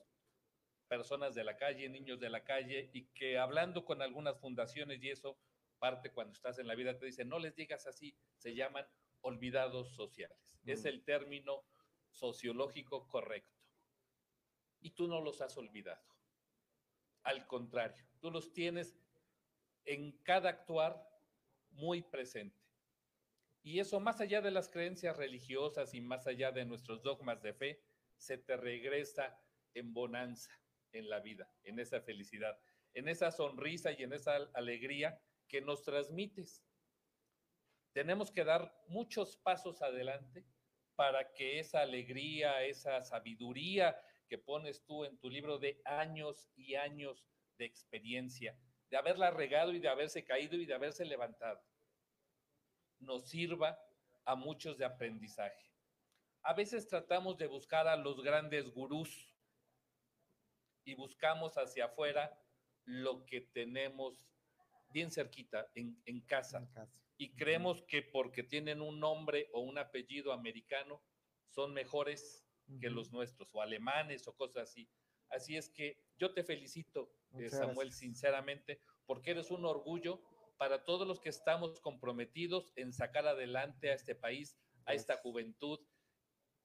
personas de la calle, niños de la calle, y que hablando con algunas fundaciones y eso, parte cuando estás en la vida, te dicen, no les digas así, se llaman olvidados sociales. Es Mm. el término sociológico correcto. Y tú no los has olvidado. Al contrario, tú los tienes en cada actuar muy presente. Y eso más allá de las creencias religiosas y más allá de nuestros dogmas de fe, se te regresa en bonanza en la vida, en esa felicidad, en esa sonrisa y en esa alegría que nos transmites. Tenemos que dar muchos pasos adelante para que esa alegría, esa sabiduría que pones tú en tu libro de años y años de experiencia, de haberla regado y de haberse caído y de haberse levantado, nos sirva a muchos de aprendizaje. A veces tratamos de buscar a los grandes gurús y buscamos hacia afuera lo que tenemos bien cerquita, en, en casa En casa. y creemos que porque tienen un nombre o un apellido americano son mejores que los nuestros, o alemanes o cosas así. Así es que yo te felicito, eh, Muchas Samuel, gracias. sinceramente, porque eres un orgullo para todos los que estamos comprometidos en sacar adelante a este país, a esta juventud,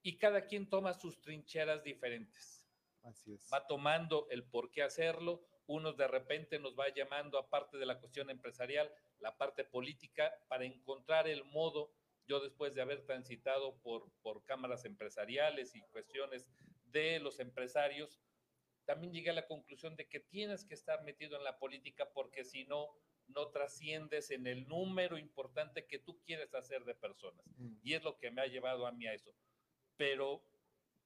y cada quien toma sus trincheras diferentes Así es. va tomando el por qué hacerlo, unos de repente nos va llamando aparte de la cuestión empresarial, la parte política, para encontrar el modo, yo después de haber transitado por, por cámaras empresariales y cuestiones de los empresarios, también llegué a la conclusión de que tienes que estar metido en la política porque si no, no trasciendes en el número importante que tú quieres hacer de personas Mm. y es lo que me ha llevado a mí a eso. Pero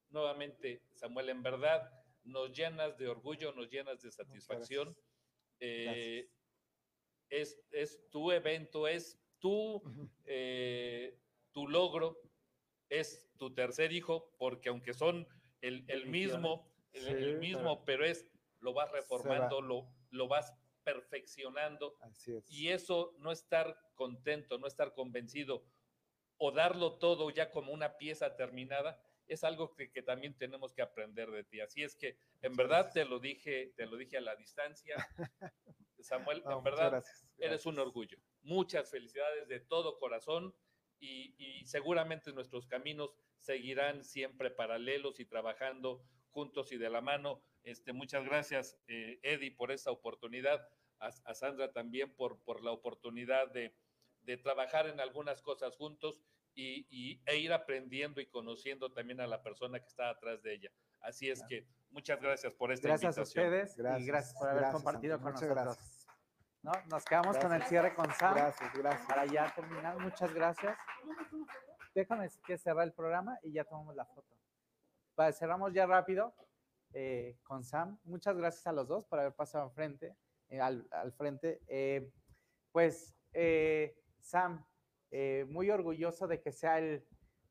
nuevamente, Samuel, en verdad nos llenas de orgullo, nos llenas de satisfacción. gracias. Eh, es, es tu evento, es tu, eh, tu logro, es tu tercer hijo, porque aunque son el, el mismo, el, el Sí, mismo, pero es, lo vas va. reformando, lo, lo vas perfeccionando Así es. y eso no estar contento, no estar convencido o darlo todo ya como una pieza terminada, es algo que, que también tenemos que aprender de ti. Así es que en verdad te lo dije, te lo dije a la distancia. (laughs) Samuel, No, en verdad gracias. eres un orgullo. Muchas felicidades de todo corazón y, y seguramente nuestros caminos seguirán siempre paralelos y trabajando juntos y de la mano. Este, muchas gracias, eh, Eddie, por esta oportunidad, a, a Sandra también por, por la oportunidad de, de trabajar en algunas cosas juntos y, y- e ir aprendiendo y conociendo también a la persona que está atrás de ella. Así es que muchas gracias por esta Gracias a invitación. ustedes y Gracias, gracias por haber gracias, compartido Santi, con muchas nosotros. gracias. ¿No? Nos quedamos con el Gracias. cierre con Sam Gracias, gracias. para ya terminar. Muchas gracias. Déjame que cerrar el programa y ya tomamos la foto. Para, cerramos ya rápido eh, con Sam. Muchas gracias a los dos por haber pasado al frente. eh, al, al frente. Eh, pues, eh, Sam, eh, muy orgulloso de que sea el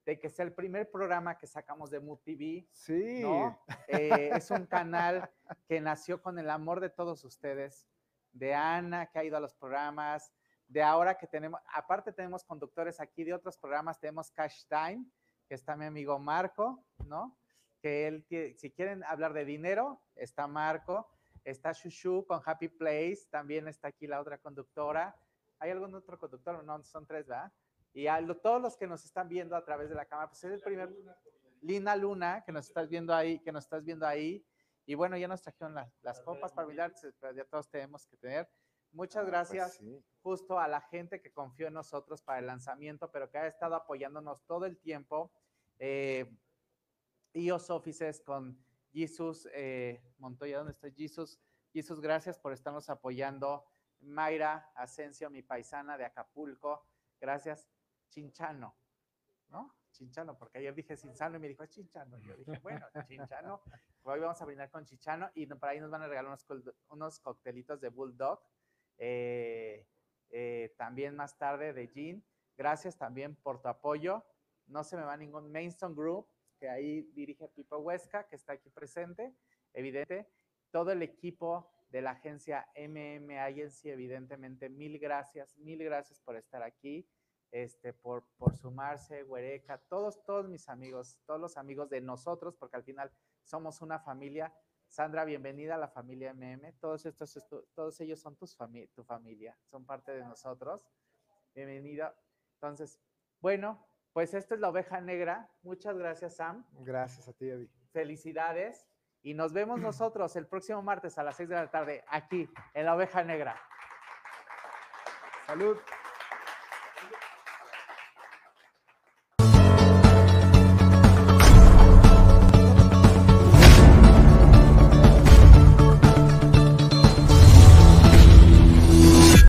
de que sea el primer programa que sacamos de Mood TV. Sí. ¿no? Eh, es un canal que nació con el amor de todos ustedes, de Ana, que ha ido a los programas, de ahora que tenemos, aparte tenemos conductores aquí de otros programas, tenemos Cash Time, que está mi amigo Marco, ¿no? Que él, si quieren hablar de dinero, está Marco, está Shushu con Happy Place, también está aquí la otra conductora. ¿Hay algún otro conductor? No, son tres, ¿verdad? Y a lo- todos los que nos están viendo a través de la cámara, pues es el primer, Lina Luna, que nos estás viendo ahí, que nos estás viendo ahí. Y bueno, ya nos trajeron las, las copas para brindar, pero ya todos tenemos que tener. Muchas Pues gracias sí. justo a la gente que confió en nosotros para el lanzamiento, pero que ha estado apoyándonos todo el tiempo. Eh, IOS Offices con Jesus eh, Montoya, ¿dónde está Jesus? Jesus, gracias por estarnos apoyando. Mayra Asensio, mi paisana de Acapulco, gracias. Chinchano, ¿no? Chinchano, porque ayer dije Cinzano y me dijo, "Es Chinchano. Yo dije, bueno, (laughs) Chinchano. Hoy vamos a brindar con Chinchano y por ahí nos van a regalar unos, unos coctelitos de Bulldog. Eh, eh, también más tarde de Jean. Gracias también por tu apoyo. No se me va ningún Mainstone Group, que ahí dirige Pipo Huesca, que está aquí presente, evidente. Todo el equipo de la agencia MM Agency, evidentemente, mil gracias, mil gracias por estar aquí, este, por, por sumarse, Huereca, todos, todos mis amigos, todos los amigos de nosotros, porque al final somos una familia. Sandra, bienvenida a la familia MM. Todos estos, todos ellos son tus fami- tu familia, son parte de nosotros. Bienvenida. Entonces, bueno, pues esta es la oveja negra. Muchas gracias, Sam. Gracias a ti, Eddie. Felicidades. Y nos vemos nosotros el próximo martes a las 6 de la tarde aquí en la oveja negra. Salud.